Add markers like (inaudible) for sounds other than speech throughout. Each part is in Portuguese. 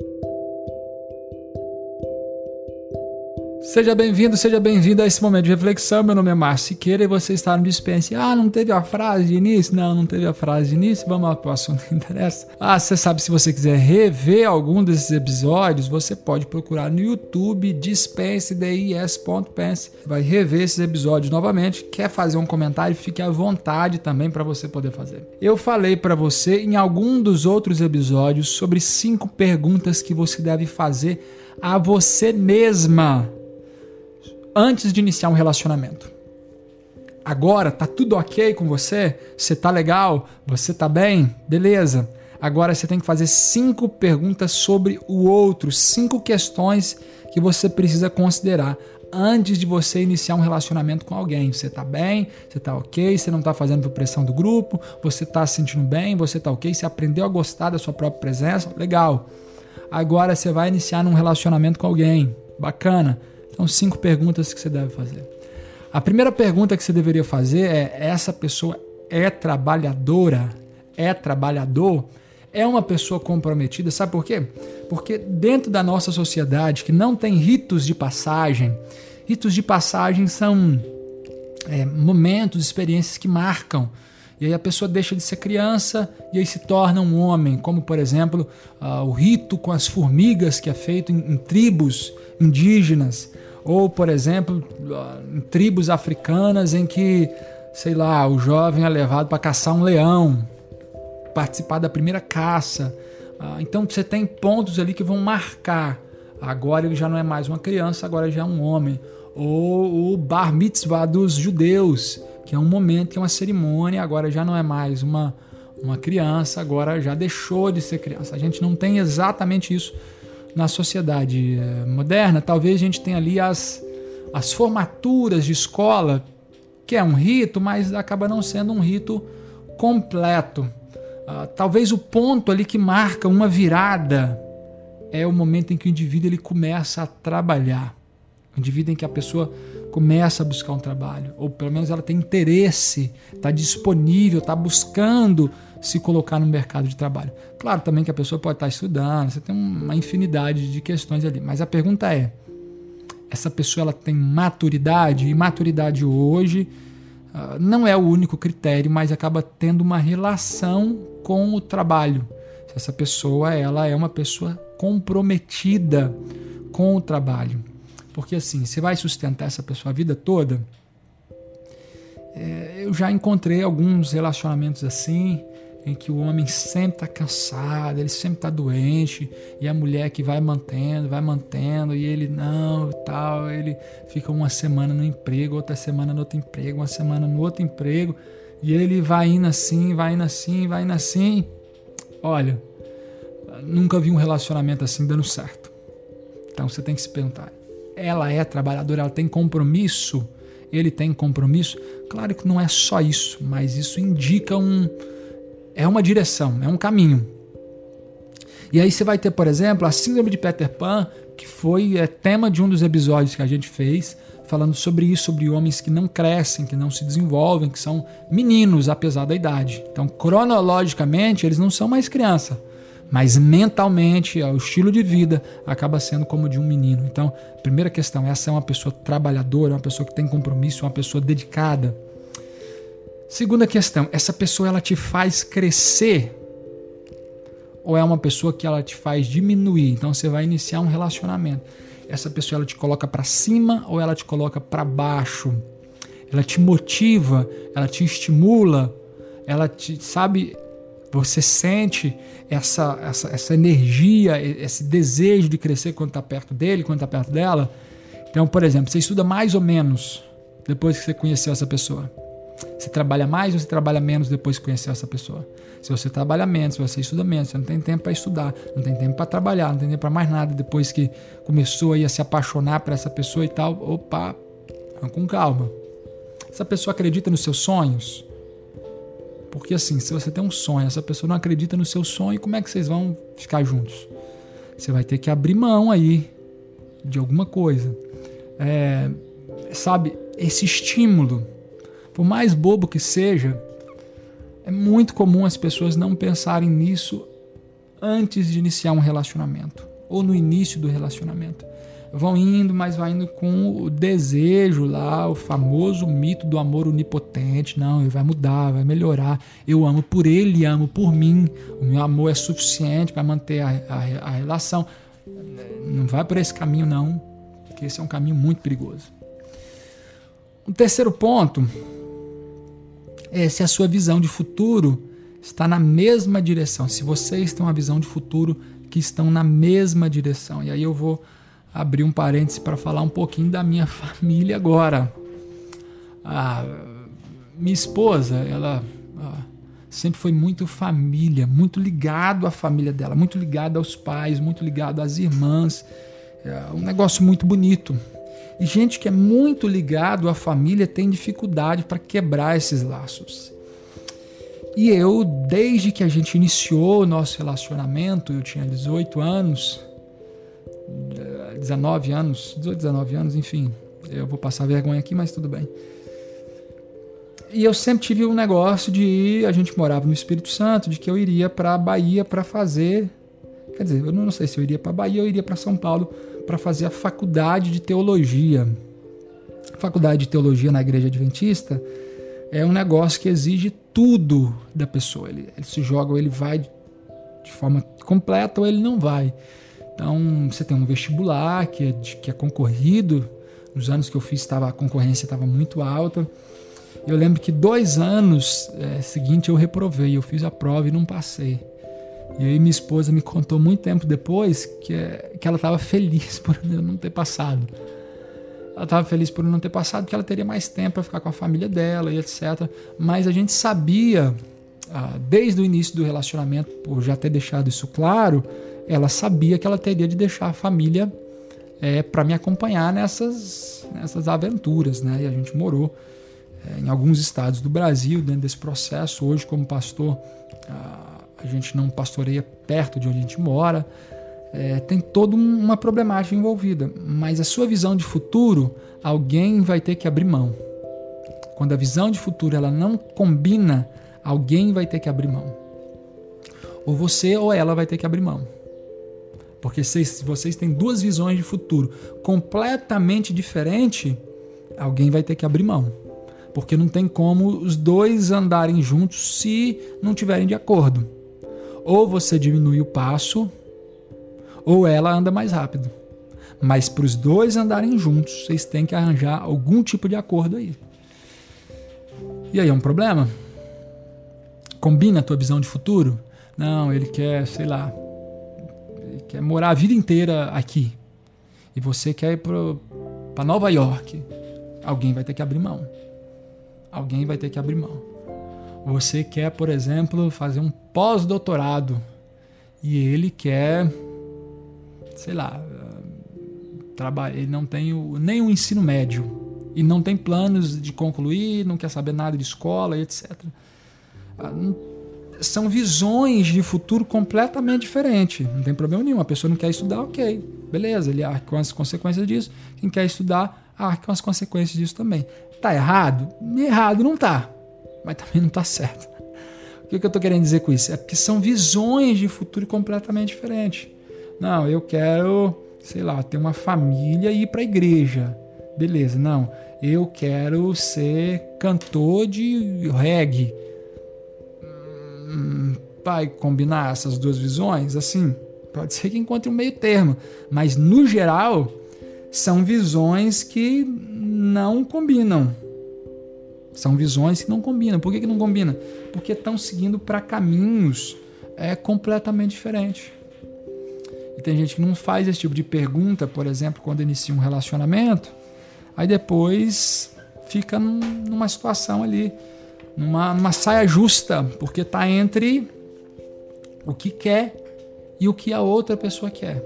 Thank you. Seja bem-vindo, seja bem-vindo a esse momento de reflexão. Meu nome é Márcio Siqueira e você está no Dispense. Ah, não teve a frase de início? Não, não teve a frase de início. Vamos para o assunto que interessa. Ah, você sabe, se você quiser rever algum desses episódios, você pode procurar no YouTube Dispense, D-I-S.pense. Vai rever esses episódios novamente. Quer fazer um comentário? Fique à vontade também para você poder fazer. Eu falei para você em algum dos outros episódios sobre cinco perguntas que você deve fazer a você mesma antes de iniciar um relacionamento. Agora tá tudo ok com você? Você tá legal? Você tá bem? Beleza. Agora você tem que fazer cinco perguntas sobre o outro, cinco questões que você precisa considerar antes de você iniciar um relacionamento com alguém. Você tá bem? Você tá ok? Você não tá fazendo por pressão do grupo? Você tá se sentindo bem? Você tá ok? Você aprendeu a gostar da sua própria presença? Legal. Agora você vai iniciar um relacionamento com alguém. Bacana. Então, cinco perguntas que você deve fazer. A primeira pergunta que você deveria fazer é: essa pessoa é trabalhadora? É trabalhador? É uma pessoa comprometida? Sabe por quê? Porque dentro da nossa sociedade que não tem ritos de passagem, ritos de passagem são é, momentos, experiências que marcam. E aí a pessoa deixa de ser criança e aí se torna um homem, como por exemplo uh, o rito com as formigas que é feito em, em tribos indígenas ou, por exemplo, em tribos africanas em que, sei lá, o jovem é levado para caçar um leão, participar da primeira caça. Ah, então você tem pontos ali que vão marcar. Agora ele já não é mais uma criança, agora já é um homem. Ou o bar mitzvah dos judeus, que é um momento, que é uma cerimônia, agora já não é mais uma, uma criança, agora já deixou de ser criança. A gente não tem exatamente isso na sociedade eh, moderna, talvez a gente tenha ali as, as formaturas de escola, que é um rito, mas acaba não sendo um rito completo. Uh, talvez o ponto ali que marca uma virada é o momento em que o indivíduo ele começa a trabalhar. O indivíduo em que a pessoa começa a buscar um trabalho, ou pelo menos ela tem interesse, está disponível, está buscando se colocar no mercado de trabalho. Claro também que a pessoa pode estar estudando, você tem uma infinidade de questões ali, mas a pergunta é: essa pessoa ela tem maturidade? E maturidade hoje uh, não é o único critério, mas acaba tendo uma relação com o trabalho. Essa pessoa ela é uma pessoa comprometida com o trabalho. Porque assim, você vai sustentar essa pessoa a vida toda. É, eu já encontrei alguns relacionamentos assim, em que o homem sempre está cansado, ele sempre está doente, e a mulher que vai mantendo, vai mantendo, e ele não tal, ele fica uma semana no emprego, outra semana no outro emprego, uma semana no outro emprego, e ele vai indo assim, vai indo assim, vai indo assim. Olha, nunca vi um relacionamento assim dando certo. Então você tem que se perguntar: ela é trabalhadora, ela tem compromisso? Ele tem compromisso? Claro que não é só isso, mas isso indica um é uma direção, é um caminho. E aí você vai ter, por exemplo, a síndrome de Peter Pan, que foi é, tema de um dos episódios que a gente fez, falando sobre isso, sobre homens que não crescem, que não se desenvolvem, que são meninos apesar da idade. Então, cronologicamente, eles não são mais criança, mas mentalmente, o estilo de vida acaba sendo como de um menino. Então, primeira questão, essa é uma pessoa trabalhadora, uma pessoa que tem compromisso, uma pessoa dedicada. Segunda questão, essa pessoa ela te faz crescer ou é uma pessoa que ela te faz diminuir? Então você vai iniciar um relacionamento. Essa pessoa ela te coloca para cima ou ela te coloca para baixo? Ela te motiva, ela te estimula, ela te, sabe, você sente essa, essa, essa energia, esse desejo de crescer quando está perto dele, quando está perto dela. Então, por exemplo, você estuda mais ou menos depois que você conheceu essa pessoa. Você trabalha mais ou você trabalha menos depois que conhecer essa pessoa? Se você trabalha menos, se você estuda menos, você não tem tempo para estudar, não tem tempo para trabalhar, não tem tempo para mais nada depois que começou a se apaixonar por essa pessoa e tal, opa, com calma. Essa pessoa acredita nos seus sonhos? Porque assim, se você tem um sonho, essa pessoa não acredita no seu sonho, como é que vocês vão ficar juntos? Você vai ter que abrir mão aí de alguma coisa. É, sabe, esse estímulo por mais bobo que seja, é muito comum as pessoas não pensarem nisso antes de iniciar um relacionamento ou no início do relacionamento. Vão indo, mas vai indo com o desejo lá, o famoso mito do amor onipotente. Não, ele vai mudar, vai melhorar. Eu amo por ele amo por mim. O meu amor é suficiente para manter a, a, a relação. Não vai por esse caminho, não, porque esse é um caminho muito perigoso. O terceiro ponto é se a sua visão de futuro está na mesma direção. Se vocês têm uma visão de futuro que estão na mesma direção. E aí eu vou abrir um parêntese para falar um pouquinho da minha (laughs) família agora. A minha esposa, ela sempre foi muito família, muito ligado à família dela, muito ligado aos pais, muito ligado às irmãs. É um negócio muito bonito. E gente que é muito ligado à família tem dificuldade para quebrar esses laços. E eu, desde que a gente iniciou o nosso relacionamento, eu tinha 18 anos, 19 anos, 18, 19 anos, enfim. Eu vou passar vergonha aqui, mas tudo bem. E eu sempre tive um negócio de ir, a gente morava no Espírito Santo, de que eu iria para Bahia para fazer, quer dizer, eu não sei se eu iria para Bahia ou iria para São Paulo para fazer a faculdade de teologia. A faculdade de teologia na Igreja Adventista é um negócio que exige tudo da pessoa. Ele, ele se joga ou ele vai de forma completa ou ele não vai. Então você tem um vestibular que é, que é concorrido. Nos anos que eu fiz estava a concorrência estava muito alta. Eu lembro que dois anos é, seguinte eu reprovei, eu fiz a prova e não passei. E aí minha esposa me contou muito tempo depois que, é, que ela estava feliz (laughs) por eu não ter passado. Ela estava feliz por não ter passado, porque ela teria mais tempo para ficar com a família dela e etc. Mas a gente sabia, ah, desde o início do relacionamento, por já ter deixado isso claro, ela sabia que ela teria de deixar a família é, para me acompanhar nessas, nessas aventuras. Né? E a gente morou é, em alguns estados do Brasil dentro desse processo. Hoje, como pastor, ah, a gente não pastoreia perto de onde a gente mora é, tem toda uma problemática envolvida. Mas a sua visão de futuro, alguém vai ter que abrir mão. Quando a visão de futuro ela não combina, alguém vai ter que abrir mão. Ou você ou ela vai ter que abrir mão. Porque se vocês têm duas visões de futuro completamente diferentes, alguém vai ter que abrir mão. Porque não tem como os dois andarem juntos se não tiverem de acordo. Ou você diminui o passo, ou ela anda mais rápido. Mas para os dois andarem juntos, vocês têm que arranjar algum tipo de acordo aí. E aí é um problema? Combina a tua visão de futuro? Não, ele quer, sei lá, quer morar a vida inteira aqui. E você quer ir para Nova York. Alguém vai ter que abrir mão. Alguém vai ter que abrir mão. Você quer, por exemplo, fazer um pós-doutorado e ele quer sei lá, trabalha, ele não tem o, nem o ensino médio e não tem planos de concluir, não quer saber nada de escola, etc. São visões de futuro completamente diferentes. Não tem problema nenhum. A pessoa não quer estudar, ok, beleza, ele arca com as consequências disso. Quem quer estudar, arca com as consequências disso também. Tá errado? Errado não tá, mas também não tá certo. O que, eu estou querendo dizer com isso? É que são visões de futuro completamente diferentes. Não, eu quero, sei lá, ter uma família e ir para a igreja. Beleza, não. Eu quero ser cantor de reggae. Hum, vai combinar essas duas visões? Assim, pode ser que encontre um meio termo. Mas, no geral, são visões que não combinam. São visões que não combinam. Por que, que não combina? Porque estão seguindo para caminhos é, completamente diferentes. E tem gente que não faz esse tipo de pergunta, por exemplo, quando inicia um relacionamento, aí depois fica num, numa situação ali, numa, numa saia justa, porque está entre o que quer e o que a outra pessoa quer.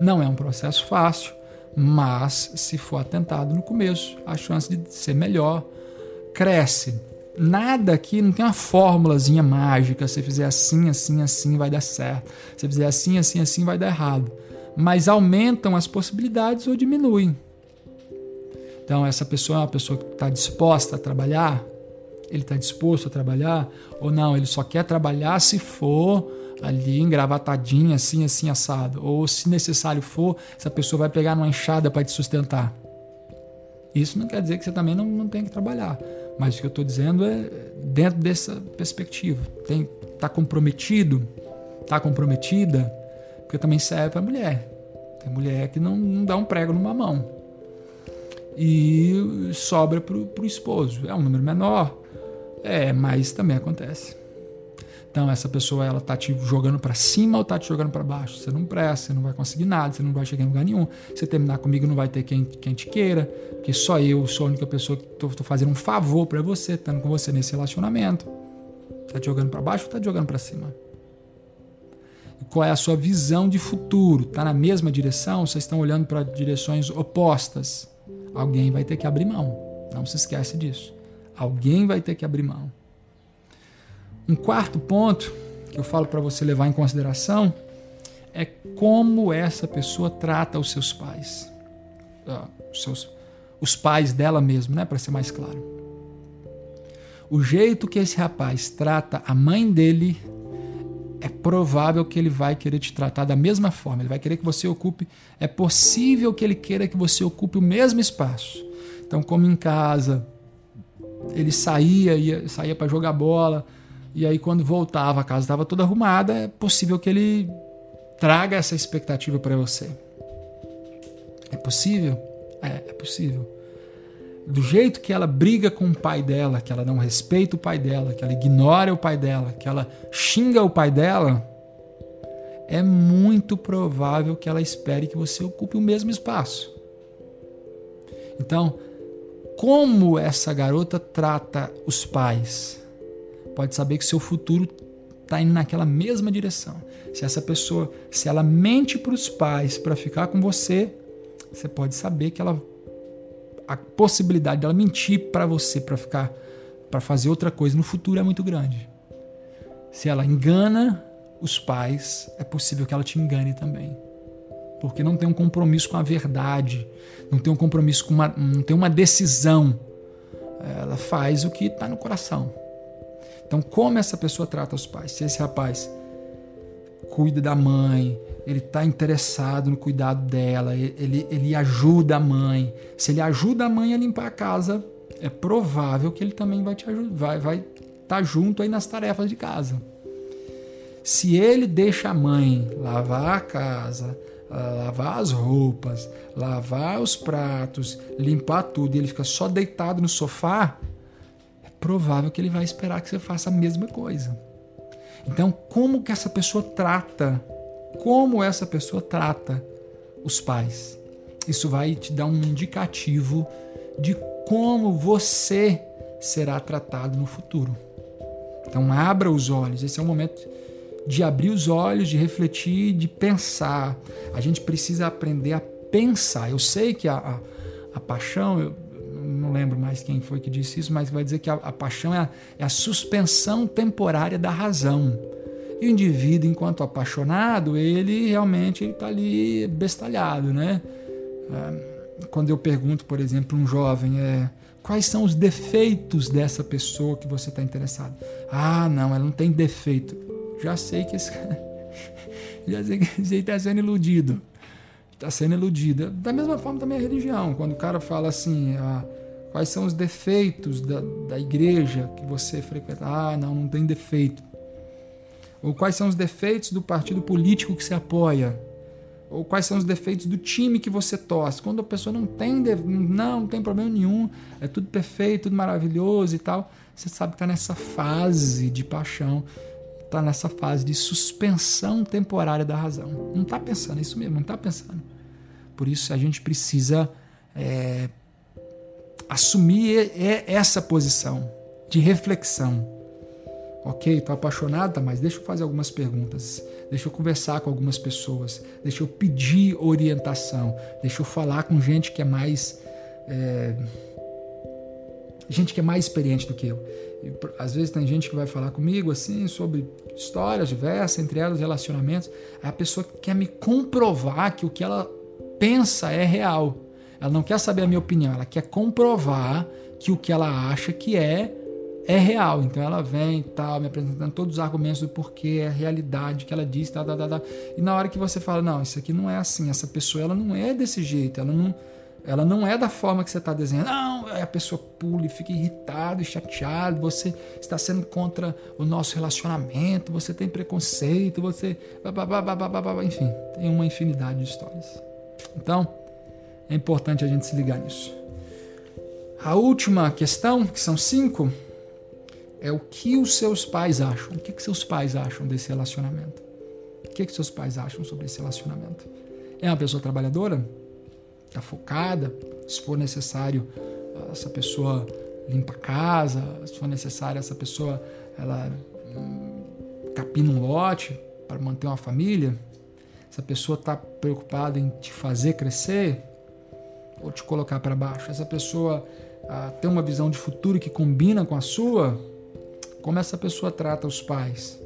Não é um processo fácil, mas se for atentado no começo, a chance de ser melhor cresce nada aqui, não tem uma fórmulazinha mágica. Se fizer assim, assim, assim, vai dar certo. Se fizer assim, assim, assim, vai dar errado. Mas aumentam as possibilidades ou diminuem. Então, essa pessoa é uma pessoa que está disposta a trabalhar, ele está disposto a trabalhar, ou não, ele só quer trabalhar se for ali engravatadinha, assim, assim, assado. Ou se necessário for, essa pessoa vai pegar uma enxada para te sustentar. Isso não quer dizer que você também não, não tem que trabalhar. Mas o que eu estou dizendo é dentro dessa perspectiva. Tem, tá comprometido? Tá comprometida? Porque também serve para mulher. Tem mulher que não, não dá um prego numa mão. E sobra para o esposo. É um número menor, é, mas também acontece. Então essa pessoa ela tá te jogando para cima ou tá te jogando para baixo. Você não presta, você não vai conseguir nada, você não vai chegar em lugar nenhum. Você terminar comigo não vai ter quem, quem te queira, porque só eu sou a única pessoa que tô, tô fazendo um favor para você, estando com você nesse relacionamento. Tá te jogando para baixo ou tá te jogando para cima? E qual é a sua visão de futuro? Tá na mesma direção? Vocês estão olhando para direções opostas? Alguém vai ter que abrir mão. Não se esquece disso. Alguém vai ter que abrir mão. Um quarto ponto que eu falo para você levar em consideração é como essa pessoa trata os seus pais. Uh, os, seus, os pais dela mesmo, né? Para ser mais claro. O jeito que esse rapaz trata a mãe dele é provável que ele vai querer te tratar da mesma forma. Ele vai querer que você ocupe. É possível que ele queira que você ocupe o mesmo espaço. Então, como em casa, ele saía, ia, saía para jogar bola e aí, quando voltava, a casa estava toda arrumada, é possível que ele traga essa expectativa para você. É possível? É, é possível. Do jeito que ela briga com o pai dela, que ela não respeita o pai dela, que ela ignora o pai dela, que ela xinga o pai dela, é muito provável que ela espere que você ocupe o mesmo espaço. Então, como essa garota trata os pais? pode saber que seu futuro está indo naquela mesma direção. Se essa pessoa, se ela mente para os pais para ficar com você, você pode saber que ela a possibilidade dela mentir para você para ficar para fazer outra coisa no futuro é muito grande. Se ela engana os pais, é possível que ela te engane também. Porque não tem um compromisso com a verdade, não tem um compromisso com uma, não tem uma decisão. Ela faz o que está no coração. Então, como essa pessoa trata os pais? Se esse rapaz cuida da mãe, ele está interessado no cuidado dela, ele, ele ajuda a mãe. Se ele ajuda a mãe a limpar a casa, é provável que ele também vai te ajudar, vai vai estar tá junto aí nas tarefas de casa. Se ele deixa a mãe lavar a casa, lavar as roupas, lavar os pratos, limpar tudo, e ele fica só deitado no sofá, provável que ele vai esperar que você faça a mesma coisa. Então, como que essa pessoa trata? Como essa pessoa trata os pais? Isso vai te dar um indicativo de como você será tratado no futuro. Então, abra os olhos. Esse é o momento de abrir os olhos, de refletir, de pensar. A gente precisa aprender a pensar. Eu sei que a, a, a paixão, eu, não lembro mais quem foi que disse isso, mas vai dizer que a, a paixão é a, é a, suspensão temporária da razão. E o indivíduo, enquanto apaixonado, ele realmente está ali bestalhado, né? É, quando eu pergunto, por exemplo, um jovem, é, quais são os defeitos dessa pessoa que você está interessado? Ah, não, ela não tem defeito. Já sei que esse (laughs) já sei que esse está sendo iludido está sendo iludida. Da mesma forma também a religião, quando o cara fala assim, ah, quais são os defeitos da, da igreja que você frequenta? Ah, não, não tem defeito. Ou quais são os defeitos do partido político que você apoia? Ou quais são os defeitos do time que você torce? Quando a pessoa não tem, não, não tem problema nenhum, é tudo perfeito, tudo maravilhoso e tal, você sabe que está nessa fase de paixão, está nessa fase de suspensão temporária da razão. Não está pensando, é isso mesmo, não está pensando. Por isso a gente precisa é, assumir essa posição de reflexão. Ok, estou apaixonado, tá, mas deixa eu fazer algumas perguntas, deixa eu conversar com algumas pessoas, deixa eu pedir orientação, deixa eu falar com gente que é mais. É, gente que é mais experiente do que eu. E, às vezes tem gente que vai falar comigo assim sobre histórias diversas, entre elas relacionamentos. a pessoa quer me comprovar que o que ela pensa é real. Ela não quer saber a minha opinião, ela quer comprovar que o que ela acha que é é real. Então ela vem tal, me apresentando todos os argumentos do porquê, a realidade que ela diz, tá, tá, tá, tá. E na hora que você fala, não, isso aqui não é assim, essa pessoa ela não é desse jeito, ela não, ela não é da forma que você está desenhando. Não, a pessoa pula e fica irritado e chateado, você está sendo contra o nosso relacionamento, você tem preconceito, você. Enfim, tem uma infinidade de histórias. Então, é importante a gente se ligar nisso. A última questão, que são cinco, é o que os seus pais acham. O que, que seus pais acham desse relacionamento? O que, que seus pais acham sobre esse relacionamento? É uma pessoa trabalhadora? Está focada? Se for necessário, essa pessoa limpa a casa. Se for necessário, essa pessoa ela hum, capina um lote para manter uma família. Essa pessoa está preocupada em te fazer crescer ou te colocar para baixo. Essa pessoa ah, tem uma visão de futuro que combina com a sua como essa pessoa trata os pais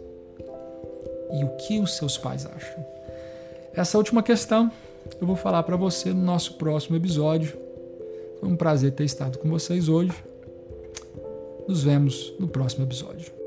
e o que os seus pais acham. Essa última questão eu vou falar para você no nosso próximo episódio. Foi um prazer ter estado com vocês hoje. Nos vemos no próximo episódio.